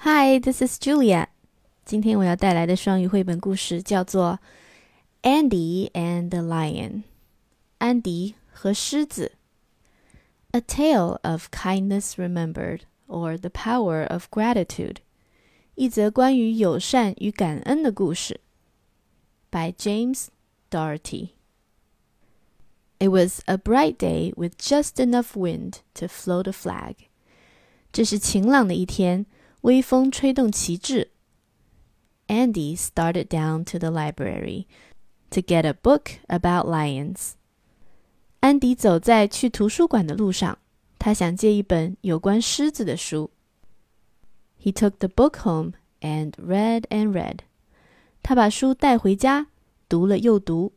Hi, this is julia. andy and the Lion》（安迪和狮子）。A tale of kindness remembered, or the power of gratitude，一则关于友善与感恩的故事。By James Daugherty。It was a bright day with just enough wind to float a flag。这是晴朗的一天。微风吹动旗帜。Andy started down to the library to get a book about lions. 安迪走在去图书馆的路上，他想借一本有关狮子的书。He took the book home and read and read. 他把书带回家，读了又读。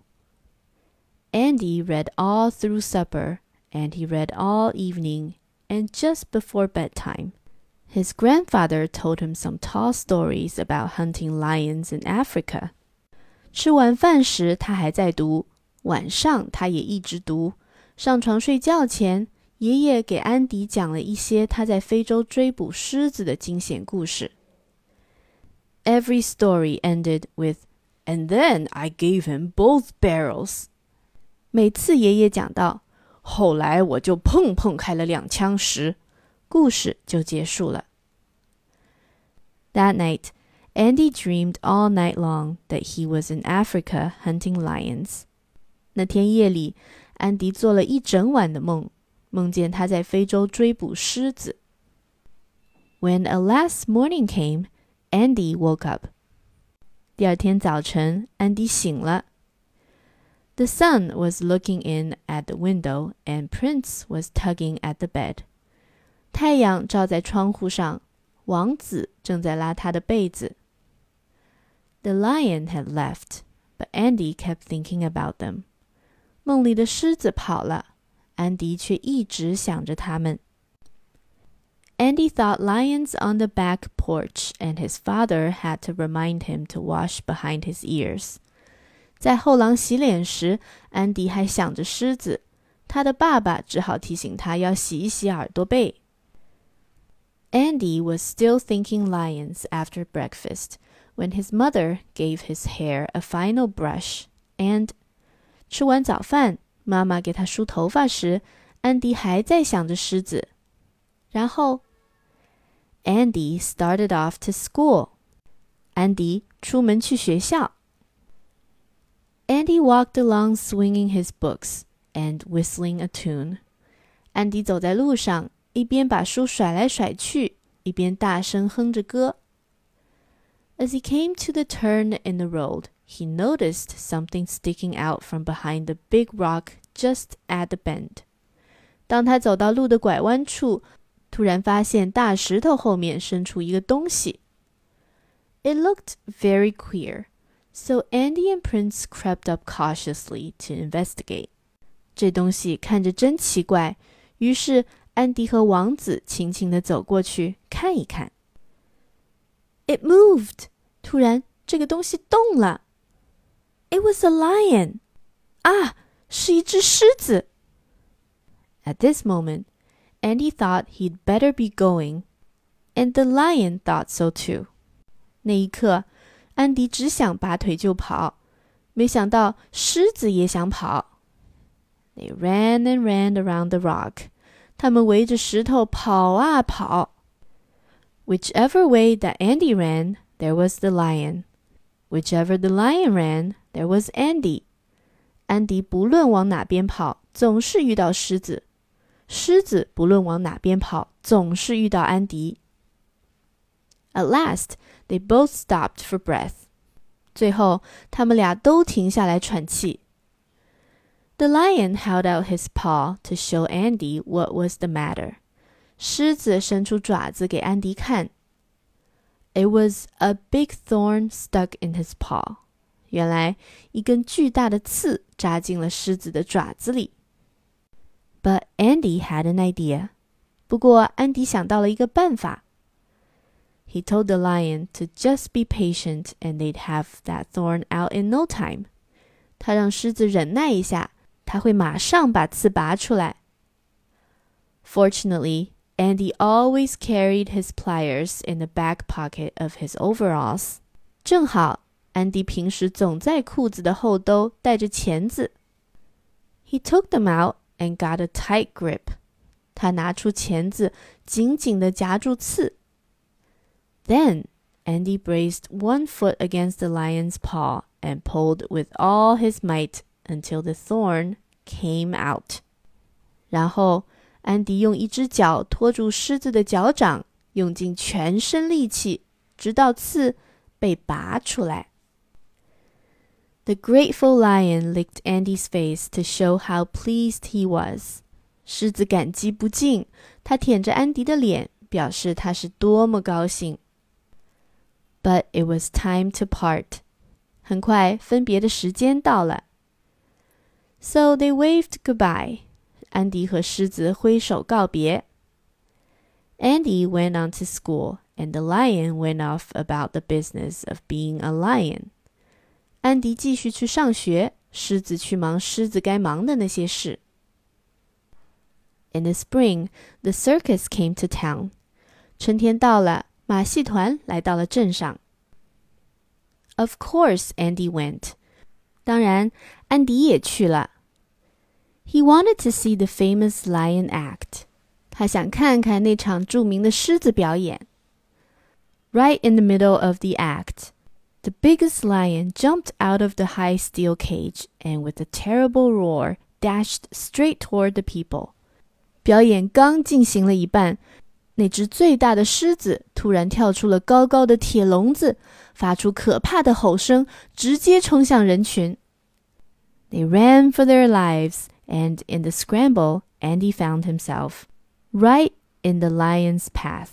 Andy read all through supper, and he read all evening and just before bedtime. His grandfather told him some tall stories about hunting lions in Africa. 吃完饭时，他还在读；晚上，他也一直读。上床睡觉前，爷爷给安迪讲了一些他在非洲追捕狮子的惊险故事。Every story ended with, "And then I gave him both barrels." 每次爷爷讲到后来我就砰砰开了两枪时， 故事就结束了。That night, Andy dreamed all night long that he was in Africa hunting lions. 那天夜里，安迪做了一整晚的梦，梦见他在非洲追捕狮子。When a last morning came, Andy woke up. 第二天早晨，安迪醒了。the sun was looking in at the window, and Prince was tugging at the bed. 太阳照在窗户上，王子正在拉他的被子。The lion had left, but Andy kept thinking about them. 梦里的狮子跑了，安迪却一直想着他们。Andy thought lions on the back porch, and his father had to remind him to wash behind his ears. 在后廊洗脸时，安迪还想着狮子，他的爸爸只好提醒他要洗一洗耳朵背。 Andy was still thinking lions after breakfast when his mother gave his hair a final brush and 吃完早饭，妈妈给他梳头发时，安迪还在想着狮子。然后，Andy started off to school。安迪出门去学校。Andy walked along swinging his books and whistling a tune. 安迪走在路上， 一边把书甩来甩去，一边大声哼着歌。As he came to the turn in the road, he noticed something sticking out from behind the big rock just at the bend. 当他走到路的拐弯处，突然发现大石头后面伸出一个东西。It looked very queer. So Andy and Prince crept up cautiously to investigate. 这东西看着真奇怪，于是 安迪和王子轻轻地走过去看一看。It moved. 突然，这个东西动了。It was a lion. 啊，是一只狮子。At this moment, Andy thought he'd better be going, and the lion thought so too. 那一刻。安迪只想拔腿就跑，没想到狮子也想跑。They ran and ran around the rock。 他们围着石头跑啊跑。Whichever way that Andy ran, there was the lion. Whichever the lion ran, there was Andy. 安迪不论往哪边跑，总是遇到狮子；狮子不论往哪边跑，总是遇到安迪。At last, they both stopped for breath. 最后，他们俩都停下来喘气。 The lion held out his paw to show Andy what was the matter. 狮子伸出爪子给安迪看。It was a big thorn stuck in his paw. 原来一根巨大的刺扎进了狮子的爪子里。But Andy had an idea. 不过安迪想到了一个办法。he told the lion to just be patient and they'd have that thorn out in no time. 他让狮子忍耐一下， 他会马上把刺拔出来。Fortunately, Andy always carried his pliers in the back pocket of his overalls。正好，安迪平时总在裤子的后兜带着钳子。He took them out and got a tight grip。他拿出钳子，紧紧地夹住刺。Then Andy braced one foot against the lion's paw and pulled with all his might until the thorn came out。然后安迪用一只脚托住狮子的脚掌，用尽全身力气，直到刺被拔出来。The grateful lion licked Andy's face to show how pleased he was。狮子感激不尽，它舔着安迪的脸，表示它是多么高兴。But it was time to part。很快，分别的时间到了。 So they waved goodbye。安迪和狮子挥手告别。Andy went on to school, and the lion went off about the business of being a lion. 安迪继续去上学，狮子去忙狮子该忙的那些事。In the spring, the circus came to town. 春天到了，马戏团来到了镇上。Of course, Andy went. 当然， 安迪也去了。he wanted to see the famous lion act. 他想看看那场着名的狮子表演。Right in the middle of the act, the biggest lion jumped out of the high steel cage and with a terrible roar dashed straight toward the people. 表演刚进行了一半，那只最大的狮子突然跳出了高高的铁笼子，发出可怕的吼声，直接冲向人群。 They ran for their lives and in the scramble, Andy found himself right in the lion's path.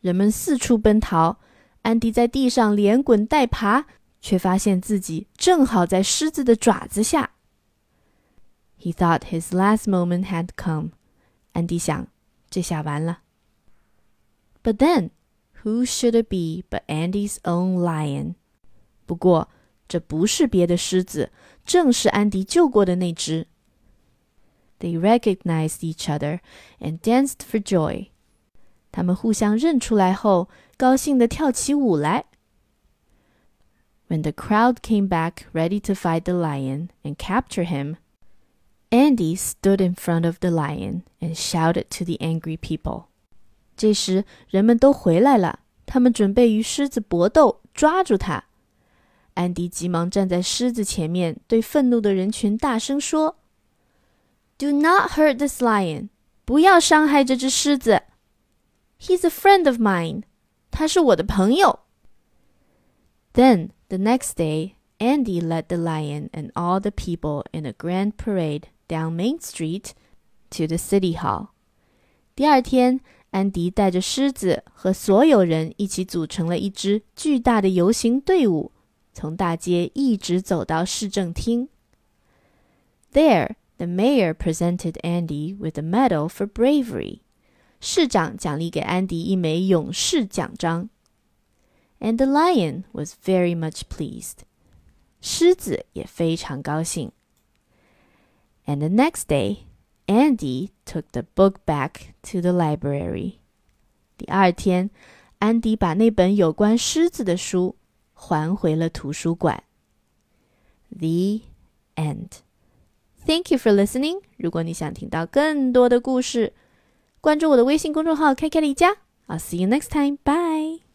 人们四处奔逃，安迪在地上连滚带爬，却发现自己正好在狮子的爪子下。He thought his last moment had come. 安迪想，这下完了。But then, who should it be but Andy's own lion? 不过， 这不是别的狮子，正是安迪救过的那只。they recognized each other and danced for joy. 他们互相认出来后，高兴地跳起舞来。When the crowd came back ready to fight the lion and capture him, Andy stood in front of the lion and shouted to the angry people. 这时，人们都回来了，他们准备与狮子搏斗，抓住它。 安迪急忙站在狮子前面，对愤怒的人群大声说。do not hurt this lion. 不要伤害这只狮子。He's a friend of mine. 他是我的朋友。Then the next day, Andy led the lion and all the people in a grand parade down Main Street to the city hall. 第二天，安迪带着狮子和所有人一起组成了一支巨大的游行队伍， 从大街一直走到市政厅。There the mayor presented Andy with a medal for bravery. 市长奖励给安迪一枚勇士奖章。And the lion was very much pleased. 狮子也非常高兴。And the next day, Andy took the book back to the library. 第二天，安迪把那本有关狮子的书 还回了图书馆。The end. Thank you for listening。如果你想听到更多的故事，关注我的微信公众号“开开离家”。I'll see you next time. Bye.